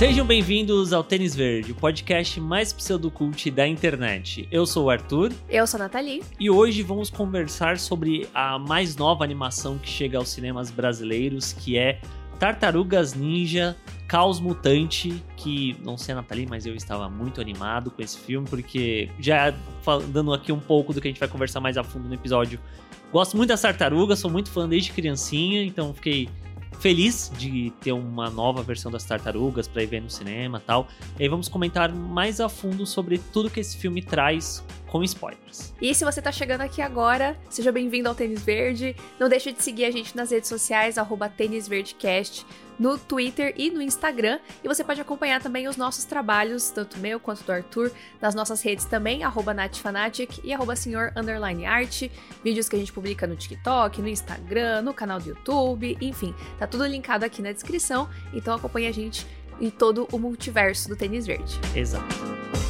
Sejam bem-vindos ao Tênis Verde, o podcast mais pseudocult da internet. Eu sou o Arthur. Eu sou a Nathalie. E hoje vamos conversar sobre a mais nova animação que chega aos cinemas brasileiros, que é Tartarugas Ninja Caos Mutante, que não sei a Nathalie, mas eu estava muito animado com esse filme, porque já dando aqui um pouco do que a gente vai conversar mais a fundo no episódio, gosto muito das tartarugas, sou muito fã desde criancinha, então fiquei feliz de ter uma nova versão das Tartarugas para ir ver no cinema tal. E aí vamos comentar mais a fundo sobre tudo que esse filme traz com spoilers. E se você tá chegando aqui agora, seja bem-vindo ao Tênis Verde. Não deixe de seguir a gente nas redes sociais, arroba Tênis Verdecast no Twitter e no Instagram. E você pode acompanhar também os nossos trabalhos, tanto meu quanto do Arthur, nas nossas redes também, arroba natfanatic e arroba senhor. Vídeos que a gente publica no TikTok, no Instagram, no canal do YouTube, enfim, tá tudo linkado aqui na descrição. Então acompanhe a gente em todo o multiverso do tênis verde. Exato.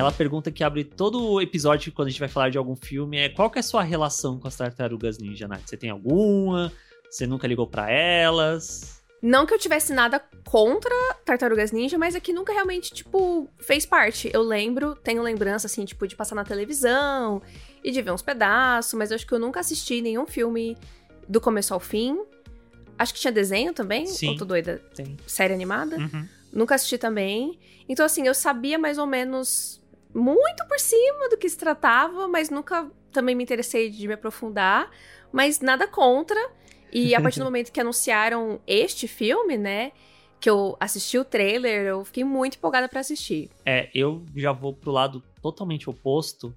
Aquela pergunta que abre todo o episódio quando a gente vai falar de algum filme é qual que é a sua relação com as tartarugas ninja, Nath? Você tem alguma? Você nunca ligou para elas? Não que eu tivesse nada contra Tartarugas Ninja, mas é que nunca realmente, tipo, fez parte. Eu lembro, tenho lembrança, assim, tipo, de passar na televisão e de ver uns pedaços, mas eu acho que eu nunca assisti nenhum filme do começo ao fim. Acho que tinha desenho também, Sim, ou tô doida? Tem. Série animada. Uhum. Nunca assisti também. Então, assim, eu sabia mais ou menos muito por cima do que se tratava, mas nunca também me interessei de me aprofundar. Mas nada contra. E a partir do momento que anunciaram este filme, né? Que eu assisti o trailer, eu fiquei muito empolgada para assistir. É, eu já vou pro lado totalmente oposto.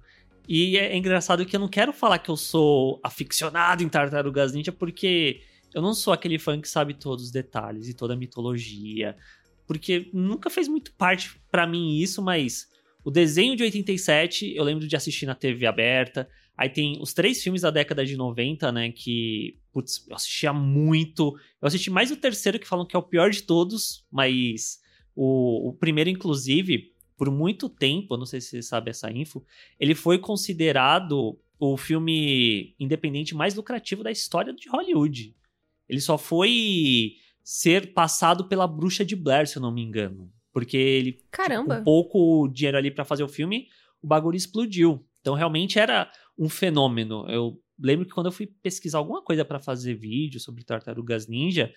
E é engraçado que eu não quero falar que eu sou aficionado em Tartarugas Ninja, porque eu não sou aquele fã que sabe todos os detalhes e toda a mitologia. Porque nunca fez muito parte para mim isso, mas o desenho de 87, eu lembro de assistir na TV aberta. Aí tem os três filmes da década de 90, né? Que, putz, eu assistia muito. Eu assisti mais o terceiro, que falam que é o pior de todos, mas o, o primeiro, inclusive, por muito tempo, não sei se você sabe essa info, ele foi considerado o filme independente mais lucrativo da história de Hollywood. Ele só foi ser passado pela Bruxa de Blair, se eu não me engano. Porque ele. Caramba! Tipo, um pouco dinheiro ali para fazer o filme, o bagulho explodiu. Então realmente era um fenômeno. Eu lembro que quando eu fui pesquisar alguma coisa para fazer vídeo sobre tartarugas ninja,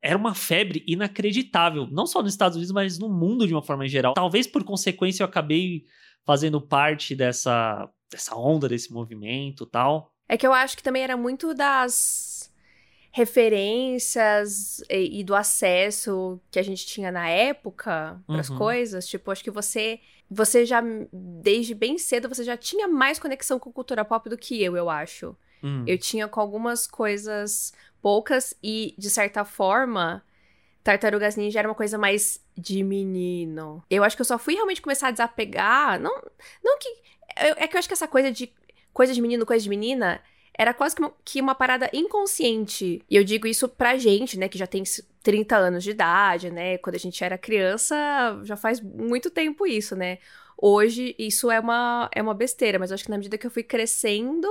era uma febre inacreditável, não só nos Estados Unidos, mas no mundo de uma forma geral. Talvez por consequência eu acabei fazendo parte dessa, dessa onda, desse movimento tal. É que eu acho que também era muito das referências e, e, do acesso que a gente tinha na época para as uhum. coisas. Tipo, acho que você você já desde bem cedo você já tinha mais conexão com cultura pop do que eu, eu acho. Hum. Eu tinha com algumas coisas poucas e de certa forma Tartarugas Ninja era uma coisa mais de menino. Eu acho que eu só fui realmente começar a desapegar, não não que é que eu acho que essa coisa de coisa de menino, coisa de menina era quase que uma, parada inconsciente. E eu digo isso pra gente, né, que já tem 30 anos de idade, né? Quando a gente era criança, já faz muito tempo isso, né? Hoje, isso é uma, é uma besteira, mas eu acho que na medida que eu fui crescendo,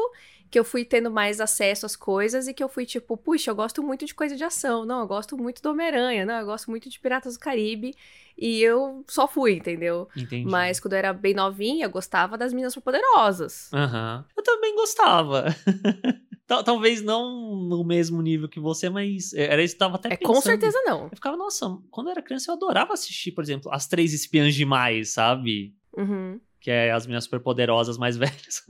que eu fui tendo mais acesso às coisas e que eu fui tipo, puxa, eu gosto muito de coisa de ação, não, eu gosto muito do Homem-Aranha, não, eu gosto muito de Piratas do Caribe. E eu só fui, entendeu? Entendi. Mas quando eu era bem novinha, eu gostava das Minas Poderosas. Aham. Uhum. Eu também gostava. Talvez não no mesmo nível que você, mas era isso que eu tava até é, pensando. Com certeza não. Eu ficava, nossa, quando eu era criança eu adorava assistir, por exemplo, As Três Espiãs Demais, sabe? Uhum. Que é as minhas superpoderosas mais velhas.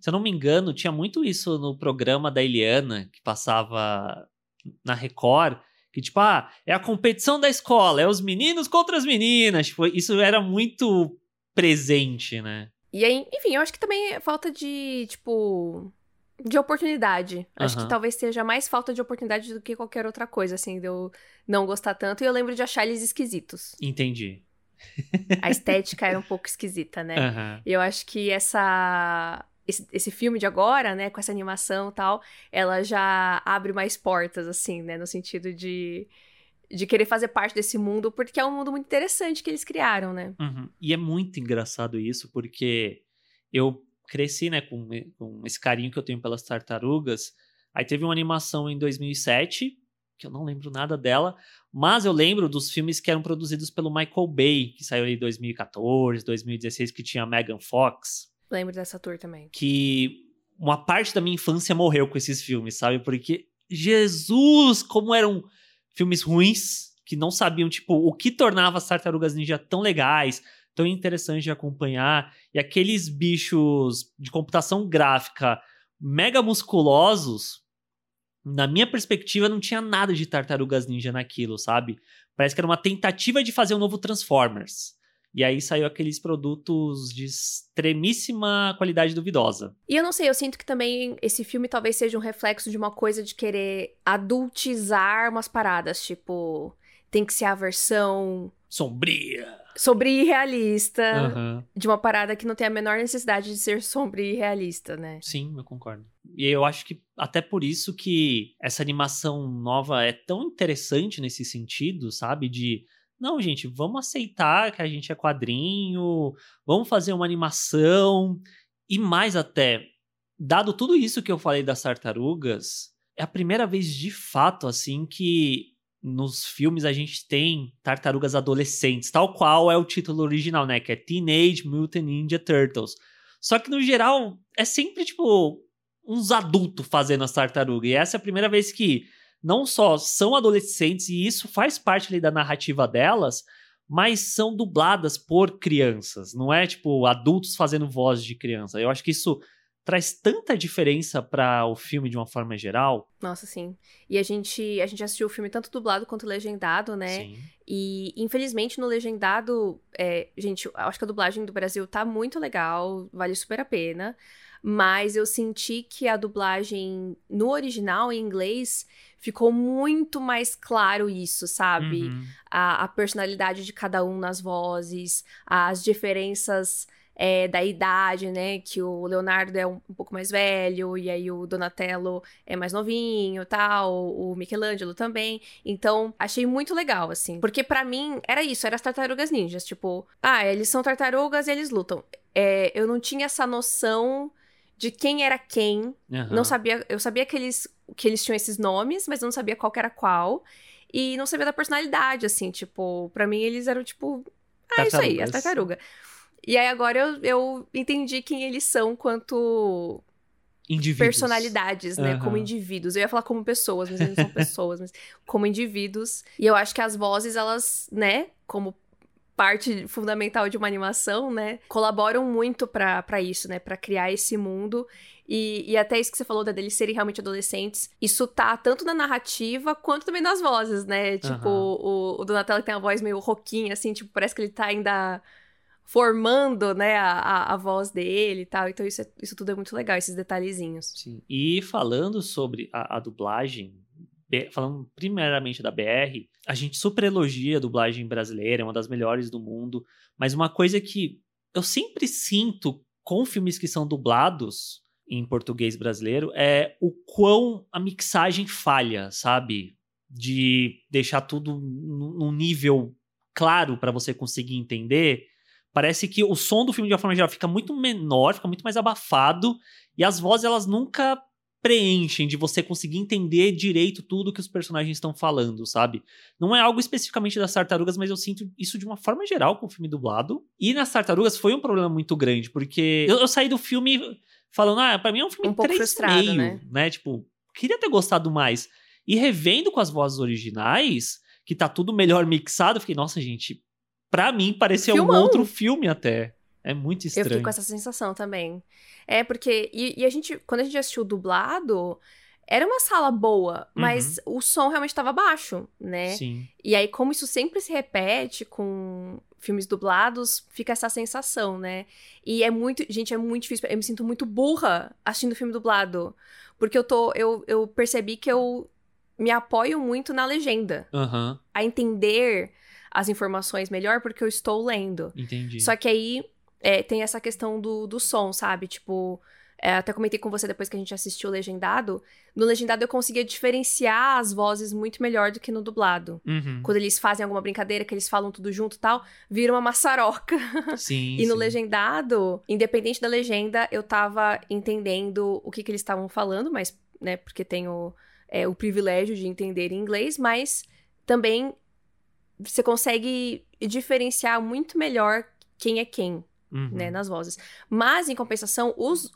Se eu não me engano, tinha muito isso no programa da Eliana, que passava na Record, que, tipo, ah, é a competição da escola, é os meninos contra as meninas. Tipo, isso era muito presente, né? E aí, enfim, eu acho que também é falta de, tipo, de oportunidade. Acho que talvez seja mais falta de oportunidade do que qualquer outra coisa, assim, de eu não gostar tanto. E eu lembro de achar eles esquisitos. Entendi. A estética era um pouco esquisita, né? Uhum. E eu acho que essa esse, esse filme de agora, né, com essa animação e tal, ela já abre mais portas, assim, né, no sentido de, de querer fazer parte desse mundo, porque é um mundo muito interessante que eles criaram, né? Uhum. E é muito engraçado isso, porque eu cresci, né, com, com esse carinho que eu tenho pelas tartarugas. Aí teve uma animação em 2007, que eu não lembro nada dela, mas eu lembro dos filmes que eram produzidos pelo Michael Bay, que saiu em 2014, 2016, que tinha Megan Fox. Lembro dessa tour também. Que uma parte da minha infância morreu com esses filmes, sabe? Porque, Jesus, como eram filmes ruins, que não sabiam, tipo, o que tornava as tartarugas ninja tão legais, tão interessantes de acompanhar. E aqueles bichos de computação gráfica mega musculosos, na minha perspectiva, não tinha nada de tartarugas ninja naquilo, sabe? Parece que era uma tentativa de fazer um novo Transformers. E aí saiu aqueles produtos de extremíssima qualidade duvidosa. E eu não sei, eu sinto que também esse filme talvez seja um reflexo de uma coisa de querer adultizar umas paradas, tipo, tem que ser a versão sombria. Sombria e realista. Uhum. De uma parada que não tem a menor necessidade de ser sombria e realista, né? Sim, eu concordo. E eu acho que até por isso que essa animação nova é tão interessante nesse sentido, sabe? De não, gente, vamos aceitar que a gente é quadrinho, vamos fazer uma animação. E mais até, dado tudo isso que eu falei das tartarugas, é a primeira vez de fato, assim, que nos filmes a gente tem tartarugas adolescentes, tal qual é o título original, né? Que é Teenage Mutant Ninja Turtles. Só que no geral é sempre tipo uns adultos fazendo as tartarugas. E essa é a primeira vez que não só são adolescentes, e isso faz parte ali da narrativa delas, mas são dubladas por crianças, não é tipo adultos fazendo voz de criança. Eu acho que isso traz tanta diferença para o filme de uma forma geral. Nossa, sim. E a gente, a gente assistiu o filme tanto dublado quanto legendado, né? Sim. E infelizmente no legendado, é, gente, acho que a dublagem do Brasil tá muito legal, vale super a pena. Mas eu senti que a dublagem no original, em inglês, ficou muito mais claro isso, sabe? Uhum. A, a personalidade de cada um nas vozes, as diferenças é, da idade, né? Que o Leonardo é um, um, pouco mais velho, e aí o Donatello é mais novinho tal, o Michelangelo também. Então, achei muito legal, assim. Porque para mim, era isso, era as tartarugas ninjas. Tipo, ah, eles são tartarugas e eles lutam. É, eu não tinha essa noção de quem era quem. Uhum. Não sabia. Eu sabia que eles, que eles tinham esses nomes, mas eu não sabia qual era qual. E não sabia da personalidade, assim, tipo, para mim eles eram, tipo. Ah, é isso aí, as tartarugas. E aí agora eu, eu entendi quem eles são quanto indivíduos. personalidades, né? Uhum. Como indivíduos. Eu ia falar como pessoas, mas eles não são pessoas, mas como indivíduos. E eu acho que as vozes, elas, né, como parte fundamental de uma animação, né, colaboram muito para isso, né, para criar esse mundo. E, e, até isso que você falou, deles serem realmente adolescentes, isso tá tanto na narrativa quanto também nas vozes, né? Tipo, uhum. o, o Donatello tem a voz meio roquinha, assim, tipo, parece que ele tá ainda formando, né, a, a, voz dele e tal. Então isso, é, isso tudo é muito legal, esses detalhezinhos. Sim. E falando sobre a, a dublagem, falando primeiramente da BR, a gente super elogia a dublagem brasileira, é uma das melhores do mundo, mas uma coisa que eu sempre sinto com filmes que são dublados em português brasileiro é o quão a mixagem falha, sabe? De deixar tudo num nível claro para você conseguir entender. Parece que o som do filme, de uma forma geral, fica muito menor, fica muito mais abafado, e as vozes, elas nunca preenchem de você conseguir entender direito tudo que os personagens estão falando, sabe? Não é algo especificamente das tartarugas, mas eu sinto isso de uma forma geral com o filme dublado. E nas tartarugas foi um problema muito grande, porque eu, eu saí do filme falando, ah, pra mim é um filme um pouco frustrado, né? né? Tipo, queria ter gostado mais. E revendo com as vozes originais, que tá tudo melhor mixado, eu fiquei, nossa, gente, pra mim parecia Filmão. um outro filme até. É muito estranho. Eu fiquei com essa sensação também. É, porque. E, e a gente, quando a gente assistiu dublado, era uma sala boa, mas uhum. o som realmente estava baixo, né? Sim. E aí, como isso sempre se repete com filmes dublados, fica essa sensação, né? E é muito. Gente, é muito difícil. Eu me sinto muito burra assistindo filme dublado. Porque eu tô. Eu, eu percebi que eu me apoio muito na legenda. Uhum. A entender as informações melhor porque eu estou lendo. Entendi. Só que aí é, tem essa questão do, do som, sabe? Tipo, é, até comentei com você depois que a gente assistiu o legendado. No legendado eu conseguia diferenciar as vozes muito melhor do que no dublado. Uhum. Quando eles fazem alguma brincadeira, que eles falam tudo junto e tal, vira uma maçaroca. Sim. e no sim. legendado, independente da legenda, eu tava entendendo o que, que eles estavam falando, mas, né, porque tenho é, o privilégio de entender em inglês, mas também você consegue diferenciar muito melhor quem é quem Uhum. né, nas vozes. Mas, em compensação, os,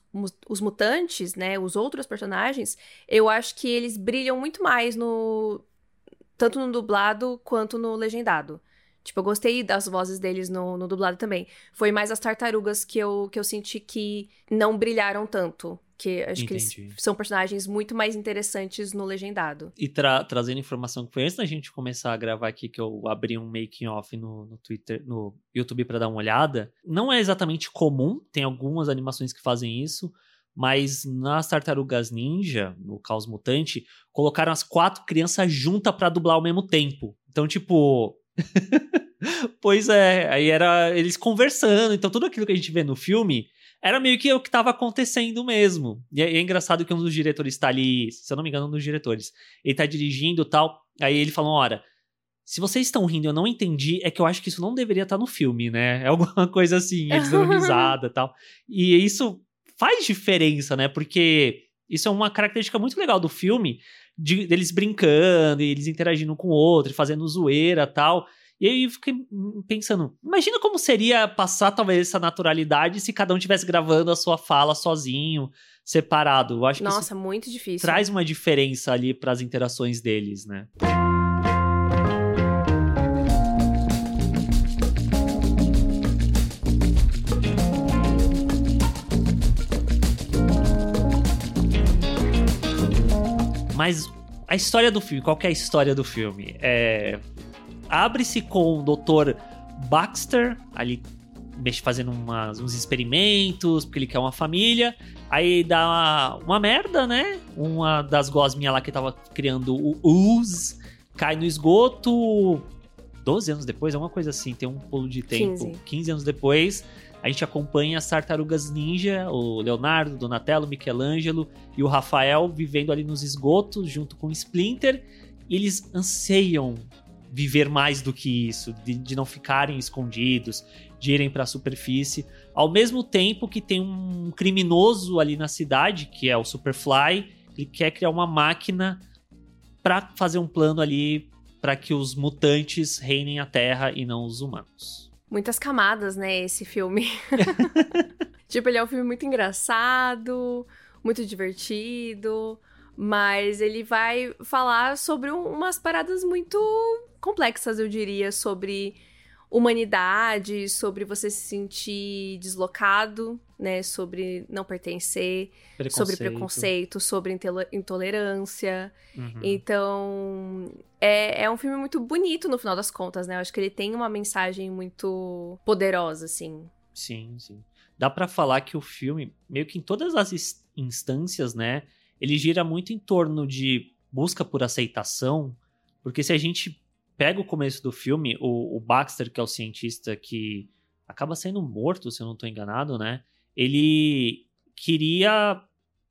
os mutantes, né, os outros personagens, eu acho que eles brilham muito mais no... Tanto no dublado quanto no legendado. Tipo, eu gostei das vozes deles no, no dublado também. Foi mais as tartarugas que eu, que eu senti que não brilharam tanto. Que acho que Entendi. eles são personagens muito mais interessantes no legendado. E tra- trazendo informação que foi antes da gente começar a gravar aqui, que eu abri um making off no, no Twitter, no YouTube para dar uma olhada. Não é exatamente comum, tem algumas animações que fazem isso, mas nas Tartarugas Ninja, no Caos Mutante, colocaram as quatro crianças juntas para dublar ao mesmo tempo. Então, tipo. pois é, aí era eles conversando. Então, tudo aquilo que a gente vê no filme era meio que o que estava acontecendo mesmo. E é, e é engraçado que um dos diretores está ali, se eu não me engano, um dos diretores. Ele tá dirigindo e tal. Aí ele falou: Ora, se vocês estão rindo eu não entendi, é que eu acho que isso não deveria estar no filme, né? É alguma coisa assim, eles dão risada e tal. E isso faz diferença, né? Porque isso é uma característica muito legal do filme, de, deles brincando, e eles interagindo com o outro, fazendo zoeira e tal. E aí eu fiquei pensando, imagina como seria passar talvez essa naturalidade se cada um tivesse gravando a sua fala sozinho, separado. Eu acho que isso Nossa, muito difícil. traz uma diferença ali para as interações deles, né? Mas a história do filme, qual que é a história do filme? É... Abre-se com o Dr. Baxter ali fazendo umas- uns experimentos, porque ele quer uma família. Aí dá uma, uma merda, né? Uma das gosminhas lá que tava criando o Uz cai no esgoto 12 anos depois, é uma coisa assim, tem um pulo de tempo. 15. 15 anos depois, a gente acompanha as tartarugas ninja, o Leonardo, o Donatello, o Michelangelo e o Rafael vivendo ali nos esgotos junto com o Splinter. E eles anseiam viver mais do que isso, de, de não ficarem escondidos, de irem para a superfície. Ao mesmo tempo que tem um criminoso ali na cidade, que é o Superfly, ele quer criar uma máquina para fazer um plano ali para que os mutantes reinem a Terra e não os humanos. Muitas camadas, né, esse filme. tipo, ele é um filme muito engraçado, muito divertido, mas ele vai falar sobre um- umas paradas muito complexas, eu diria, sobre humanidade, sobre você se sentir deslocado, né, sobre não pertencer, sobre preconceito, sobre intolerância. Uhum. Então, é, é um filme muito bonito no final das contas, né? Eu acho que ele tem uma mensagem muito poderosa, assim. Sim, sim. Dá pra falar que o filme, meio que em todas as instâncias, né, ele gira muito em torno de busca por aceitação, porque se a gente pega o começo do filme, o, o Baxter, que é o cientista que acaba sendo morto, se eu não tô enganado, né, ele queria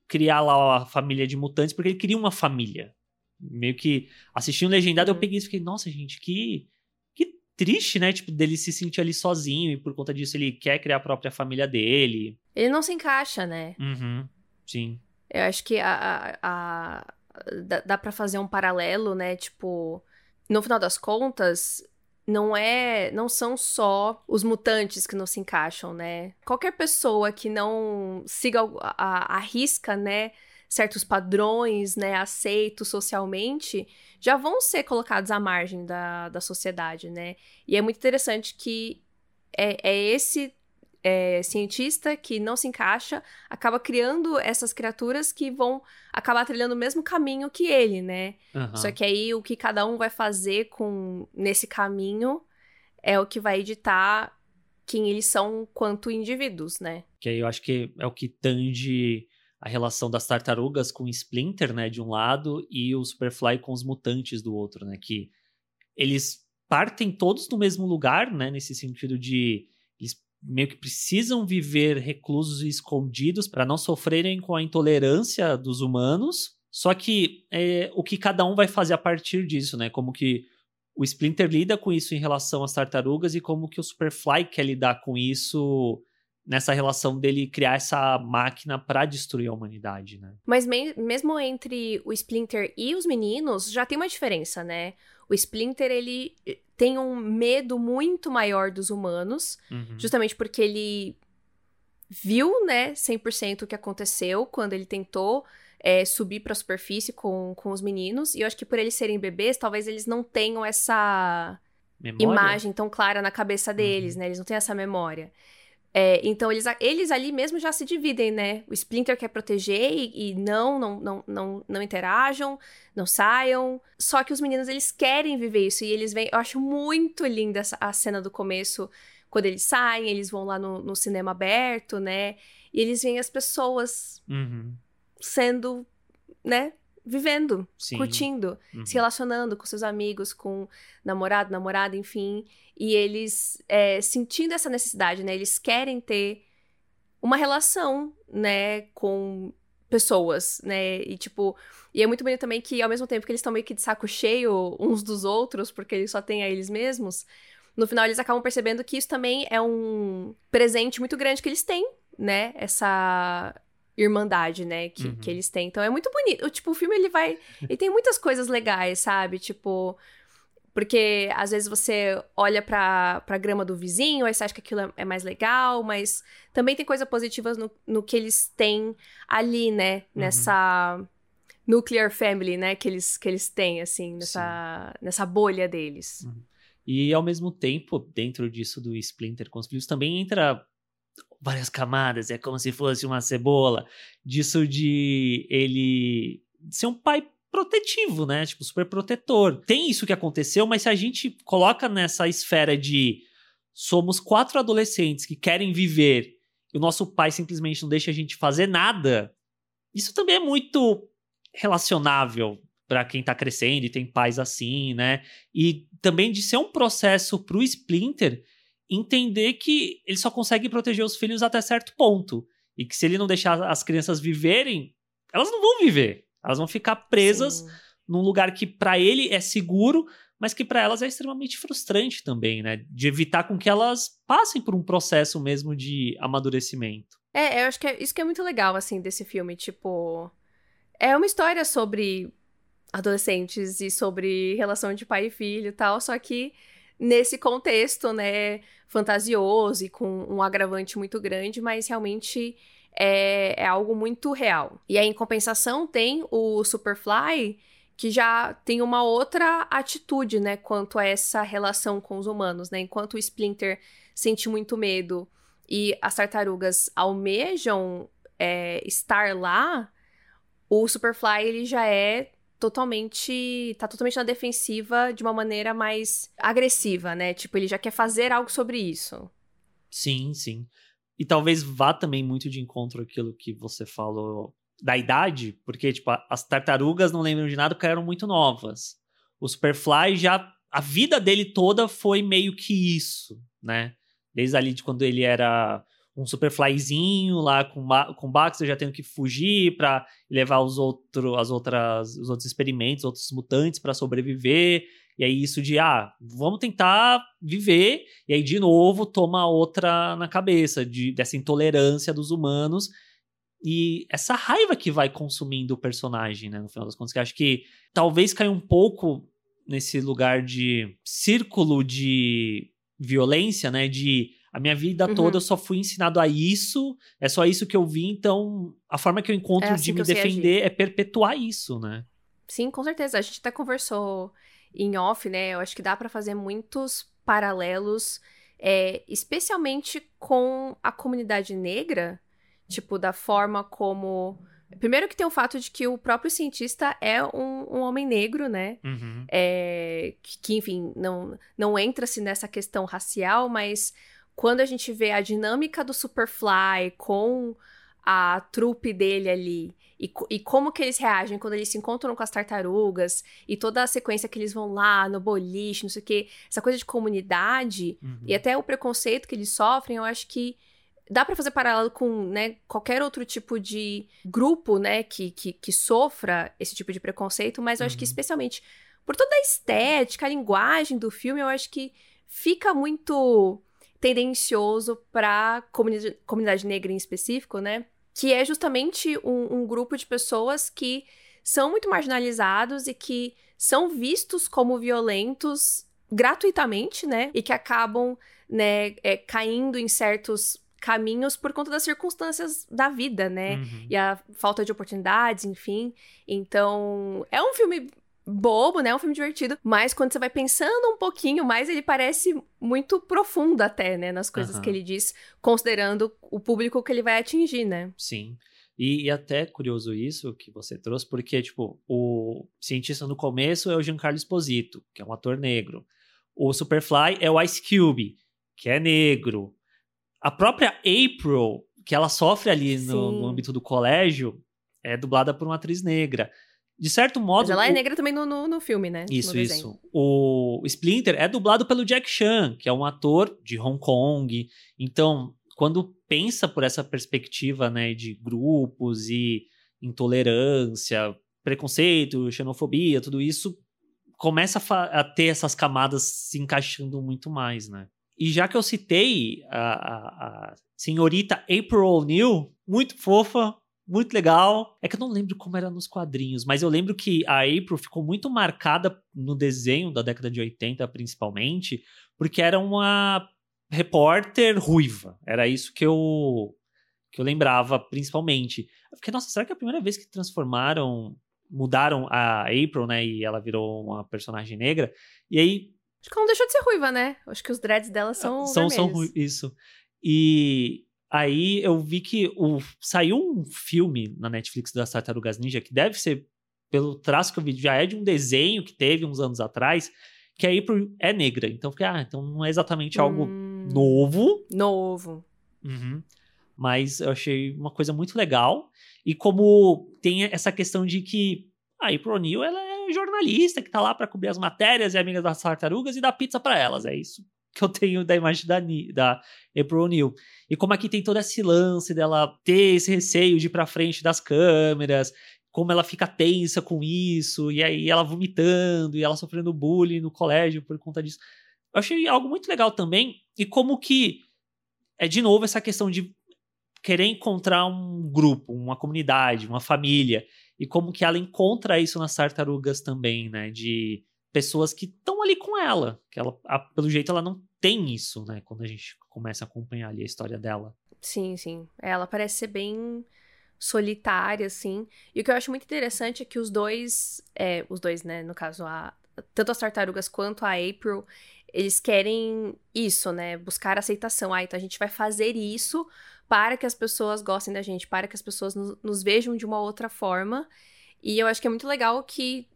criar lá a família de mutantes porque ele queria uma família. Meio que assistindo legendado, eu Uhum. peguei isso e fiquei, nossa, gente, que que triste, né? Tipo, dele se sentir ali sozinho e por conta disso ele quer criar a própria família dele. Ele não se encaixa, né? Uhum, sim. Eu acho que a, a, a- dá, dá para fazer um paralelo, né? Tipo, no final das contas, não é, não são só os mutantes que não se encaixam, né? Qualquer pessoa que não siga a, a risca, né? Certos padrões, né? Aceitos socialmente, já vão ser colocados à margem da, da sociedade, né? E é muito interessante que é, é esse é, cientista que não se encaixa acaba criando essas criaturas que vão acabar trilhando o mesmo caminho que ele, né? Aham. Só que aí o que cada um vai fazer com nesse caminho é o que vai editar quem eles são quanto indivíduos, né? Que aí eu acho que é o que tange a relação das tartarugas com Splinter, né, de um lado, e o Superfly com os mutantes do outro, né? Que eles partem todos do mesmo lugar, né? Nesse sentido de meio que precisam viver reclusos e escondidos para não sofrerem com a intolerância dos humanos. Só que é, o que cada um vai fazer a partir disso, né? Como que o Splinter lida com isso em relação às tartarugas e como que o Superfly quer lidar com isso nessa relação dele criar essa máquina para destruir a humanidade, né? Mas me mesmo entre o Splinter e os meninos, já tem uma diferença, né? O Splinter, ele eh, tem um medo muito maior dos humanos, uhum. justamente porque ele viu, né, 100% o que aconteceu quando ele tentou é, subir para a superfície com, com os meninos. E eu acho que por eles serem bebês, talvez eles não tenham essa memória? imagem tão clara na cabeça deles, uhum. né? Eles não têm essa memória. É, então, eles, eles ali mesmo já se dividem, né? O Splinter quer proteger e, e, não, não, não, não, não interajam, não saiam. Só que os meninos, eles querem viver isso. E eles vêm... Eu acho muito linda essa, a cena do começo, quando eles saem, eles vão lá no, no cinema aberto, né? E eles veem as pessoas uhum. sendo, né? Vivendo, Sim. curtindo, uhum. se relacionando com seus amigos, com namorado, namorada, enfim. E eles é, sentindo essa necessidade, né? Eles querem ter uma relação, né, com pessoas, né? E tipo, e é muito bonito também que ao mesmo tempo que eles estão meio que de saco cheio uns dos outros, porque eles só têm a eles mesmos, no final eles acabam percebendo que isso também é um presente muito grande que eles têm, né? Essa irmandade, né, que, uhum. que eles têm. Então é muito bonito. Tipo, o filme ele vai. Ele tem muitas coisas legais, sabe? Tipo. Porque às vezes você olha pra, pra grama do vizinho, aí você acha que aquilo é, é mais legal, mas também tem coisas positivas no, no que eles têm ali, né? Uhum. Nessa nuclear family, né? Que eles, que eles têm, assim, nessa, nessa bolha deles. Uhum. E ao mesmo tempo, dentro disso do Splinter com os filhos, também entra várias camadas, é como se fosse uma cebola. Disso de ele ser um pai protetivo, né? Tipo, super protetor. Tem isso que aconteceu, mas se a gente coloca nessa esfera de somos quatro adolescentes que querem viver e o nosso pai simplesmente não deixa a gente fazer nada, isso também é muito relacionável para quem tá crescendo e tem pais assim, né? E também de ser um processo pro Splinter entender que ele só consegue proteger os filhos até certo ponto. E que se ele não deixar as crianças viverem, elas não vão viver. Elas vão ficar presas Sim. num lugar que para ele é seguro, mas que para elas é extremamente frustrante também, né? De evitar com que elas passem por um processo mesmo de amadurecimento. É, eu acho que é, isso que é muito legal, assim, desse filme. Tipo, é uma história sobre adolescentes e sobre relação de pai e filho e tal, só que nesse contexto, né, fantasioso e com um agravante muito grande, mas realmente é, é algo muito real. E aí, em compensação, tem o Superfly, que já tem uma outra atitude, né, quanto a essa relação com os humanos, né? Enquanto o Splinter sente muito medo e as tartarugas almejam é, estar lá, o Superfly ele já é totalmente. tá totalmente na defensiva de uma maneira mais agressiva, né? Tipo, ele já quer fazer algo sobre isso. Sim, sim. E talvez vá também muito de encontro aquilo que você falou da idade, porque, tipo, as tartarugas não lembram de nada porque eram muito novas. O Superfly já. A vida dele toda foi meio que isso, né? Desde ali de quando ele era um Superflyzinho lá com, com Bax, eu já tenho que fugir para levar os, outro, as outras, os outros experimentos, outros mutantes para sobreviver. E aí isso de, ah, vamos tentar viver. E aí, de novo, toma outra na cabeça, de, dessa intolerância dos humanos. E essa raiva que vai consumindo o personagem, né? No final das contas, que acho que talvez caia um pouco nesse lugar de círculo de violência, né? De a minha vida uhum. toda eu só fui ensinado a isso, é só isso que eu vi, então a forma que eu encontro é assim de me defender é perpetuar isso, né? Sim, com certeza. A gente até conversou em off, né? Eu acho que dá para fazer muitos paralelos, é, especialmente com a comunidade negra, tipo, da forma como. Primeiro que tem o fato de que o próprio cientista é um, um homem negro, né? Uhum. É, que, que, enfim, não, não entra-se nessa questão racial, mas quando a gente vê a dinâmica do Superfly com a trupe dele ali. E, e, como que eles reagem quando eles se encontram com as tartarugas e toda a sequência que eles vão lá no boliche, não sei o quê. Essa coisa de comunidade uhum. e até o preconceito que eles sofrem, eu acho que dá para fazer paralelo com né, qualquer outro tipo de grupo né, que, que, que sofra esse tipo de preconceito, mas eu uhum. acho que uhum. especialmente por toda a estética, a linguagem do filme, eu acho que fica muito tendencioso para comunidade, comunidade negra em específico, né? Que é justamente um, um grupo de pessoas que são muito marginalizados e que são vistos como violentos gratuitamente, né? E que acabam, né, é, caindo em certos caminhos por conta das circunstâncias da vida, né? Uhum. E a falta de oportunidades, enfim. Então, é um filme bobo, né? É um filme divertido, mas quando você vai pensando um pouquinho mais, ele parece muito profundo até, né? Nas coisas uhum. que ele diz, considerando o público que ele vai atingir, né? Sim. E, e, até curioso isso que você trouxe, porque, tipo, o cientista no começo é o Giancarlo Esposito, que é um ator negro. O Superfly é o Ice Cube, que é negro. A própria April, que ela sofre ali no, no âmbito do colégio, é dublada por uma atriz negra de certo modo. Mas ela é negra também no, no, no filme, né? Isso, isso. O Splinter é dublado pelo Jack Chan, que é um ator de Hong Kong. Então, quando pensa por essa perspectiva, né, de grupos e intolerância, preconceito, xenofobia, tudo isso começa a, a ter essas camadas se encaixando muito mais, né? E já que eu citei a, a, a senhorita April O'Neil, muito fofa, muito legal. É que eu não lembro como era nos quadrinhos, mas eu lembro que a April ficou muito marcada no desenho da década de 80, principalmente, porque era uma repórter ruiva. Era isso que eu que eu lembrava principalmente. Eu fiquei, nossa, será que é a primeira vez que transformaram, mudaram a April, né, e ela virou uma personagem negra? E aí Acho que ela não deixou de ser ruiva, né? Acho que os dreads dela são são, são isso. E Aí eu vi que o, saiu um filme na Netflix das Tartarugas Ninja, que deve ser, pelo traço que eu vi, já é de um desenho que teve uns anos atrás, que a April é negra. Então, fiquei, ah, então não é exatamente algo hum, novo. Novo. Uhum. Mas eu achei uma coisa muito legal. E como tem essa questão de que a April O'Neil, ela é jornalista que tá lá para cobrir as matérias e é amiga das tartarugas e dá pizza para elas. É isso que eu tenho da imagem da, da April O'Neil. E como aqui tem todo esse lance dela ter esse receio de ir pra frente das câmeras, como ela fica tensa com isso, e aí ela vomitando, e ela sofrendo bullying no colégio por conta disso. Eu achei algo muito legal também, e como que é de novo essa questão de querer encontrar um grupo, uma comunidade, uma família, e como que ela encontra isso nas tartarugas também, né? De pessoas que estão ali com ela, que ela, a, pelo jeito, ela não tem isso, né? Quando a gente começa a acompanhar ali a história dela. Sim, sim. Ela parece ser bem solitária, assim. E o que eu acho muito interessante é que os dois, é, os dois, né, no caso, a, tanto as tartarugas quanto a April, eles querem isso, né? Buscar aceitação. Ah, então a gente vai fazer isso para que as pessoas gostem da gente, para que as pessoas nos, nos vejam de uma outra forma. E eu acho que é muito legal que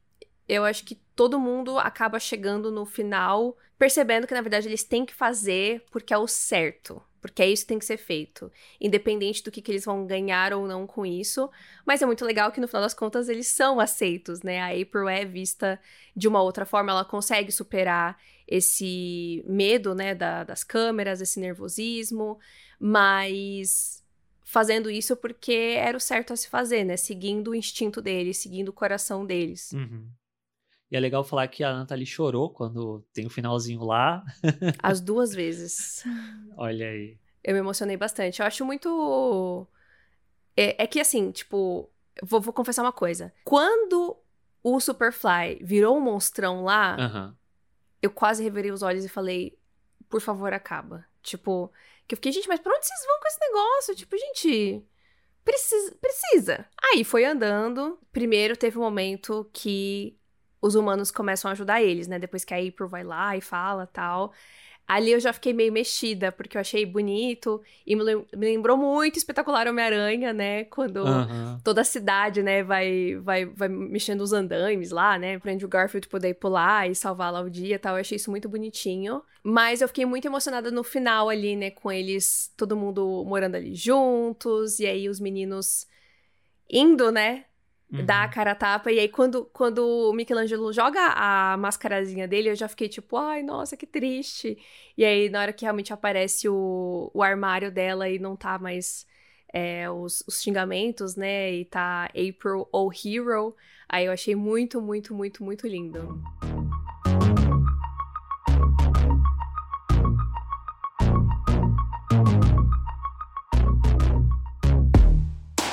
eu acho que todo mundo acaba chegando no final percebendo que na verdade eles têm que fazer porque é o certo, porque é isso que tem que ser feito, independente do que, que eles vão ganhar ou não com isso. Mas é muito legal que no final das contas eles são aceitos, né? A April é vista de uma outra forma, ela consegue superar esse medo, né, da, das câmeras, esse nervosismo, mas fazendo isso porque era o certo a se fazer, né? Seguindo o instinto deles, seguindo o coração deles. Uhum. E é legal falar que a Nathalie chorou quando tem o finalzinho lá. As duas vezes. Olha aí. Eu me emocionei bastante. Eu acho muito. É, é que assim, tipo, vou, vou, confessar uma coisa. Quando o Superfly virou um monstrão lá, uhum. eu quase revirei os olhos e falei, por favor, acaba. Tipo, que eu fiquei, gente, mas pra onde vocês vão com esse negócio? Tipo, gente. Precisa, precisa. Aí foi andando. Primeiro teve um momento que os humanos começam a ajudar eles, né? Depois que a April vai lá e fala tal. Ali eu já fiquei meio mexida, porque eu achei bonito e me lembrou muito espetacular Homem-Aranha, né? Quando uhum. toda a cidade, né, vai, vai, vai mexendo os andames lá, né? Pra Andrew Garfield poder pular e salvar lá o dia e tal. Eu achei isso muito bonitinho. Mas eu fiquei muito emocionada no final ali, né? Com eles, todo mundo morando ali juntos, e aí os meninos indo, né? Uhum. dá a cara a tapa. E aí, quando, quando o Michelangelo joga a mascarazinha dele, eu já fiquei tipo, ai, nossa, que triste. E aí, na hora que realmente aparece o, o armário dela e não tá mais é, os, os xingamentos, né? E tá April ou Hero. Aí eu achei muito, muito, muito, muito lindo.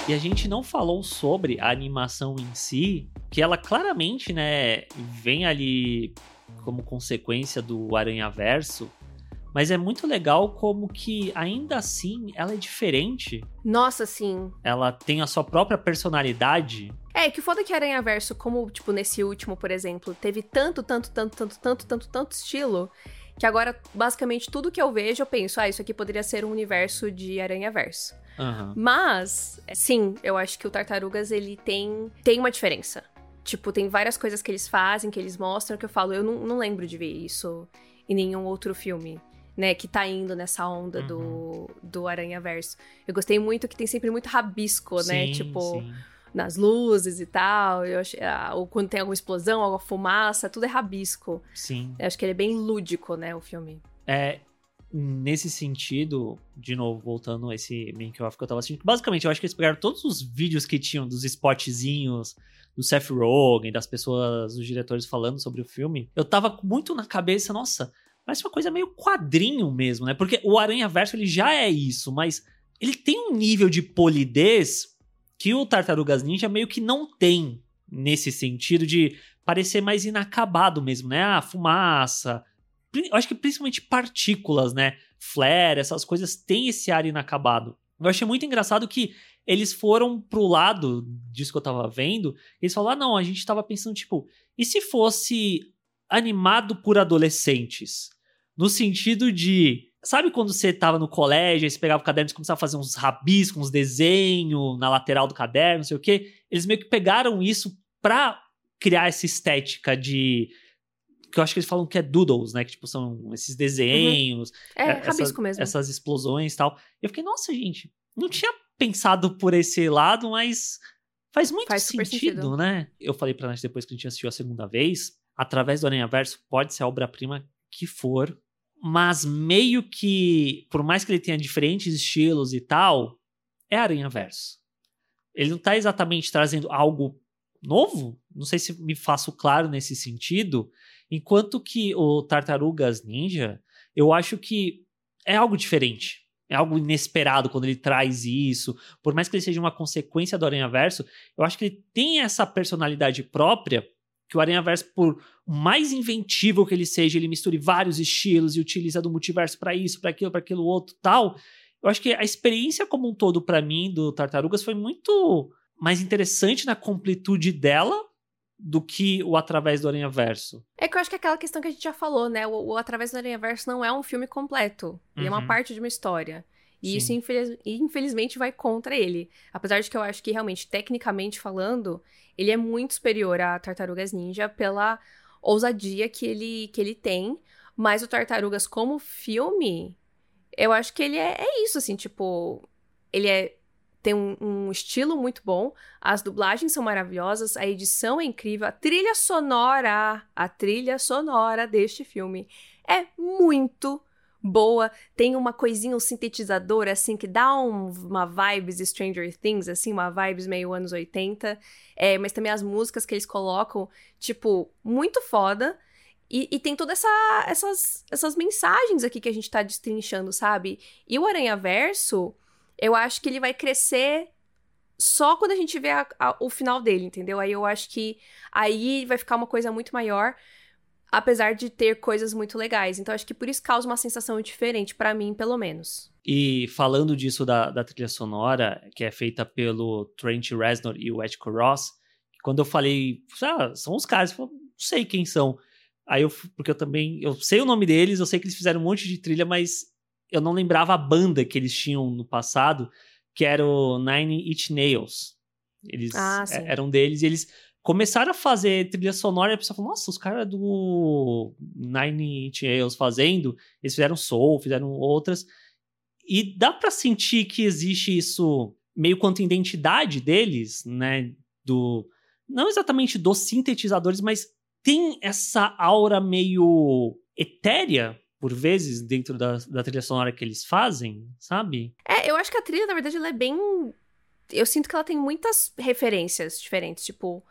E a gente não falou sobre a animação em si, que ela claramente, né, vem ali como consequência do Aranha Verso, mas é muito legal como que ainda assim ela é diferente. Nossa, sim. Ela tem a sua própria personalidade. É, que foda que Aranha Verso, como, tipo, nesse último, por exemplo, teve tanto, tanto, tanto, tanto, tanto, tanto, tanto estilo, que agora, basicamente, tudo que eu vejo, eu penso, ah, isso aqui poderia ser um universo de Aranha Verso. Uhum. Mas, sim, eu acho que o Tartarugas, ele tem, tem uma diferença. Tipo, tem várias coisas que eles fazem, que eles mostram, que eu falo, eu não, não lembro de ver isso em nenhum outro filme. Né, que tá indo nessa onda uhum. do, do Aranha Verso. Eu gostei muito que tem sempre muito rabisco, né? sim, né? Tipo, sim. nas luzes e tal. Eu achei, ah, ou quando tem alguma explosão, alguma fumaça, tudo é rabisco. Sim. Eu acho que ele é bem lúdico, né, o filme. É, nesse sentido, de novo, voltando a esse make-off que eu tava assistindo, basicamente eu acho que eles pegaram todos os vídeos que tinham dos spotzinhos do Seth Rogen, das pessoas, dos diretores falando sobre o filme. Eu tava muito na cabeça, nossa, parece uma coisa meio quadrinho mesmo, né? Porque o Aranha Verso ele já é isso, mas ele tem um nível de polidez que o Tartarugas Ninja meio que não tem nesse sentido de parecer mais inacabado mesmo, né? A fumaça, eu acho que principalmente partículas, né? Flare, essas coisas têm esse ar inacabado. Eu achei muito engraçado que eles foram pro lado disso que eu tava vendo, eles falaram: ah, não, a gente tava pensando, tipo, e se fosse animado por adolescentes? No sentido de. Sabe quando você tava no colégio, aí você pegava o caderno e começava a fazer uns rabiscos, uns desenhos na lateral do caderno, não sei o quê? Eles meio que pegaram isso pra criar essa estética de que eu acho que eles falam que é doodles, né? Que tipo, são esses desenhos. Uhum. É, é essas, mesmo. Essas explosões e tal. Eu fiquei, nossa, gente, não tinha pensado por esse lado, mas faz muito faz sentido, sentido, né? Eu falei pra Nath depois que a gente assistiu a segunda vez, através do Aranha Verso, pode ser a obra-prima que for, mas meio que, por mais que ele tenha diferentes estilos e tal, é Aranha Verso. Ele não tá exatamente trazendo algo novo, não sei se me faço claro nesse sentido, Enquanto que o Tartarugas Ninja, eu acho que é algo diferente. É algo inesperado quando ele traz isso. Por mais que ele seja uma consequência do Aranha Verso, eu acho que ele tem essa personalidade própria que o Aranha Verso, por mais inventivo que ele seja, ele misture vários estilos e utiliza do multiverso para isso, para aquilo, para aquilo outro, tal. Eu acho que a experiência como um todo para mim do Tartarugas foi muito mais interessante na completude dela do que o Através do Aranha Verso. É que eu acho que é aquela questão que a gente já falou, né? O, o Através do Aranha Verso não é um filme completo. Ele uhum. é uma uhum. parte de uma história. E Sim. isso, infeliz, infelizmente, vai contra ele. Apesar de que eu acho que, realmente, tecnicamente falando, ele é muito superior a Tartarugas Ninja pela ousadia que ele, que ele tem. Mas o Tartarugas, como filme, eu acho que ele é, é isso, assim, tipo. Ele é tem um, um, estilo muito bom, as dublagens são maravilhosas, a edição é incrível, a trilha sonora, a trilha sonora deste filme é muito boa, tem uma coisinha, um sintetizador, assim, que dá um, uma vibes Stranger Things, assim, uma vibes meio anos 80, é, mas também as músicas que eles colocam, tipo, muito foda, e, e, tem todas essa, essas, essas mensagens aqui que a gente tá destrinchando, sabe? E o Aranha Verso, eu acho que ele vai crescer só quando a gente vê a, a, o final dele, entendeu? Aí eu acho que aí vai ficar uma coisa muito maior, apesar de ter coisas muito legais. Então acho que por isso causa uma sensação diferente, para mim, pelo menos. E falando disso da, da, trilha sonora, que é feita pelo Trent Reznor e o Ed Ross, quando eu falei, ah, são os caras, eu não sei quem são. Aí eu, porque eu também, eu sei o nome deles, eu sei que eles fizeram um monte de trilha, mas eu não lembrava a banda que eles tinham no passado, que era o Nine Inch Nails. Eles Ah, é- eram deles e eles começaram a fazer trilha sonora e a pessoa falou: Nossa, os caras do Nine Inch Nails fazendo, eles fizeram soul, fizeram outras. E dá pra sentir que existe isso meio quanto identidade deles, né? Do. Não exatamente dos sintetizadores, mas tem essa aura meio etérea, por vezes, dentro da, da trilha sonora que eles fazem, sabe? É, eu acho que a trilha, na verdade, ela é bem. Eu sinto que ela tem muitas referências diferentes. Tipo,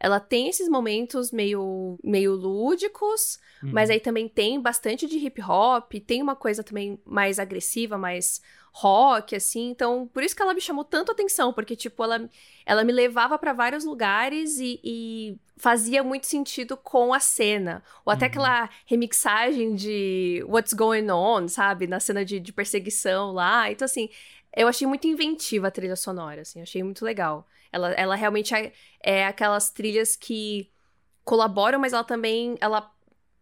ela tem esses momentos meio, meio lúdicos, Uhum. mas aí também tem bastante de hip hop, tem uma coisa também mais agressiva, mais rock, assim. Então, por isso que ela me chamou tanto atenção, porque, tipo, ela, ela me levava pra vários lugares e, e fazia muito sentido com a cena. Ou até Uhum. aquela remixagem de What's Going On, sabe? Na cena de, de perseguição lá. Então, assim, eu achei muito inventiva a trilha sonora, assim, achei muito legal. Ela, ela realmente é, é aquelas trilhas que colaboram, mas ela também ela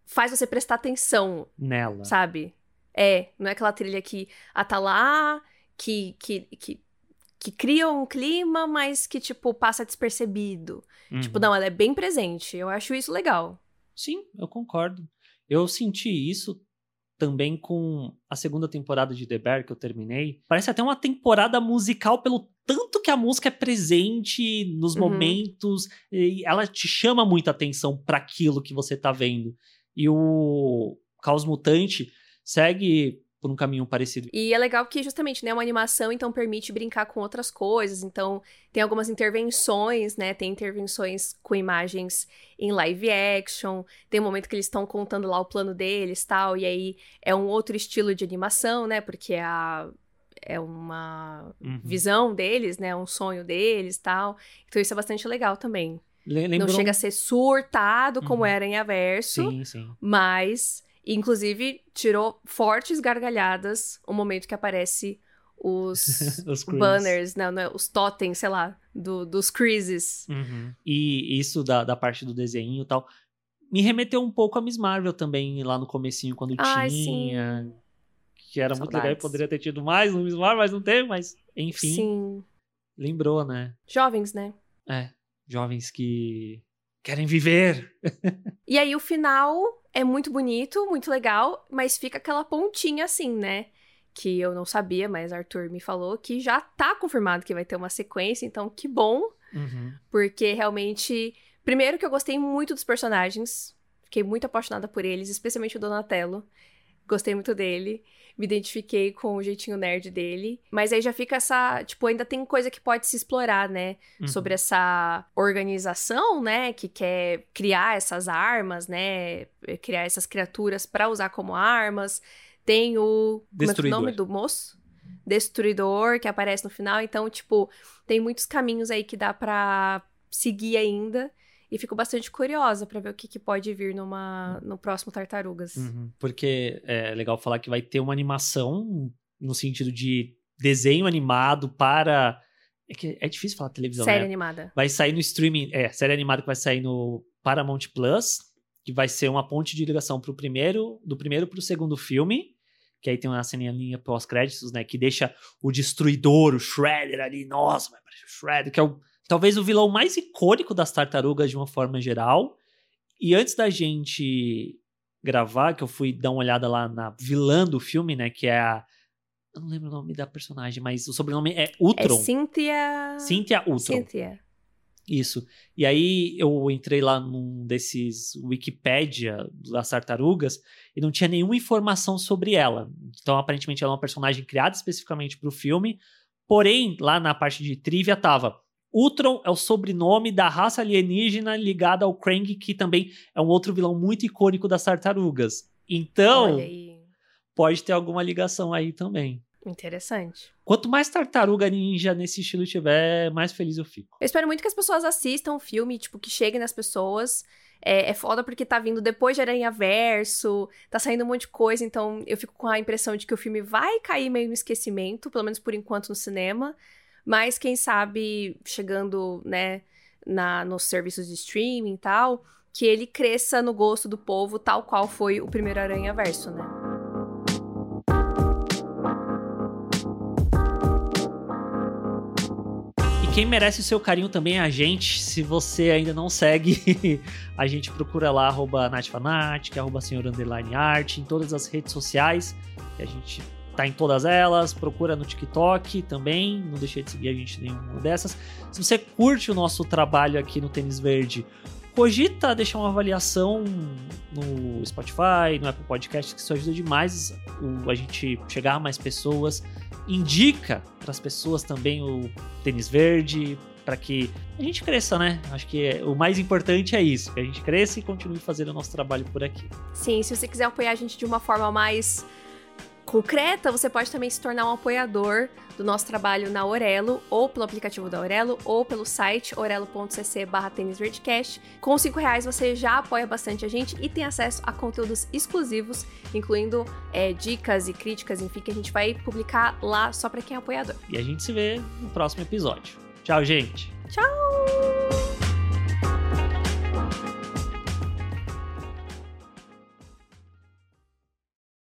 faz você prestar atenção, Nela. sabe? É, não é aquela trilha que ah, tá lá, que, que, que, que cria um clima, mas que, tipo, passa despercebido. Uhum. Tipo, não, ela é bem presente. Eu acho isso legal. Sim, eu concordo. Eu senti isso também com a segunda temporada de The Bear que eu terminei. Parece até uma temporada musical pelo tanto que a música é presente nos Uhum. momentos, e ela te chama muita atenção para aquilo que você tá vendo. E o Caos Mutante segue por um caminho parecido. E é legal que, justamente, né, é uma animação, então permite brincar com outras coisas. Então, tem algumas intervenções, né? Tem intervenções com imagens em live action. Tem um momento que eles estão contando lá o plano deles tal. E aí é um outro estilo de animação, né? Porque é a. É uma Uhum. visão deles, né? Um sonho deles tal. Então, isso é bastante legal também. Le- Não lembrou- chega a ser surtado como Uhum. era em Averso. Sim, sim. Mas, inclusive, tirou fortes gargalhadas o momento que aparece os Os banners, não, não, os totens, sei lá, do- dos creases. Uhum. E isso da, da parte do desenho e tal. Me remeteu um pouco a Miss Marvel também, lá no comecinho, quando Ai, tinha. Que era muito legal e Saudades. poderia ter tido mais no Miss Marvel, mas não teve, mas enfim, Sim. lembrou, né? Jovens, né? É, jovens que querem viver. E aí o final é muito bonito, muito legal, mas fica aquela pontinha assim, né? Que eu não sabia, mas Arthur me falou que já tá confirmado que vai ter uma sequência, então que bom. Uhum. Porque realmente. Primeiro que eu gostei muito dos personagens. Fiquei muito apaixonada por eles, especialmente o Donatello. Gostei muito dele. Me identifiquei com o jeitinho nerd dele. Mas aí já fica essa. Tipo, ainda tem coisa que pode se explorar, né? Uhum. Sobre essa organização, né? Que quer criar essas armas, né? Criar essas criaturas pra usar como armas. Tem o. Como é que é o nome do moço? Destruidor, que aparece no final. Então, tipo, tem muitos caminhos aí que dá pra seguir ainda. E fico bastante curiosa pra ver o que, que pode vir numa, no próximo Tartarugas. Uhum. Porque é legal falar que vai ter uma animação no sentido de desenho animado para. É, que é difícil falar televisão, Série né? animada. Vai sair no streaming, é, série animada que vai sair no Paramount Plus, que vai ser uma ponte de ligação pro primeiro, do primeiro pro segundo filme, que aí tem uma ceninha pós-créditos, né, que deixa o Destruidor, o Shredder ali, nossa, aparecer o Shredder, que é o, talvez o vilão mais icônico das tartarugas de uma forma geral. E antes da gente gravar, que eu fui dar uma olhada lá na vilã do filme, né, que é a eu não lembro o nome da personagem, mas o sobrenome é É Ultron. Cynthia. Cynthia Ultron. Cynthia. Isso. E aí eu entrei lá num desses Wikipédia das tartarugas e não tinha nenhuma informação sobre ela. Então, aparentemente, ela é uma personagem criada especificamente para o filme. Porém, lá na parte de trivia tava. Ultron é o sobrenome da raça alienígena ligada ao Krang, que também é um outro vilão muito icônico das tartarugas. Então, pode ter alguma ligação aí também. Interessante. Quanto mais tartaruga ninja nesse estilo tiver, mais feliz eu fico. Eu espero muito que as pessoas assistam o filme, tipo, que chegue nas pessoas. É, é foda porque tá vindo depois de Aranha Verso, tá saindo um monte de coisa, então eu fico com a impressão de que o filme vai cair meio no esquecimento, pelo menos por enquanto no cinema. Mas quem sabe, chegando, né, na, nos serviços de streaming e tal, que ele cresça no gosto do povo, tal qual foi o primeiro Aranha Verso, né? quem merece o seu carinho também é a gente. Se você ainda não segue, a gente procura lá, arroba natfanatic, arroba senhor underline art, em todas as redes sociais. a gente tá em todas elas. Procura no TikTok também. Não deixe de seguir a gente nenhuma dessas. Se você curte o nosso trabalho aqui no Tênis Verde, cogita deixar uma avaliação no Spotify, no Apple Podcast, que isso ajuda demais a gente chegar a mais pessoas indica para as pessoas também o tênis verde, para que a gente cresça, né? Acho que é, o mais importante é isso, que a gente cresça e continue fazendo o nosso trabalho por aqui. Sim, se você quiser apoiar a gente de uma forma mais concreta, você pode também se tornar um apoiador do nosso trabalho na Orelo, ou pelo aplicativo da Orelo, ou pelo site orelo.cc barra Com 5 reais você já apoia bastante a gente e tem acesso a conteúdos exclusivos, incluindo é, dicas e críticas, enfim, que a gente vai publicar lá só para quem é apoiador. E a gente se vê no próximo episódio. Tchau, gente! Tchau!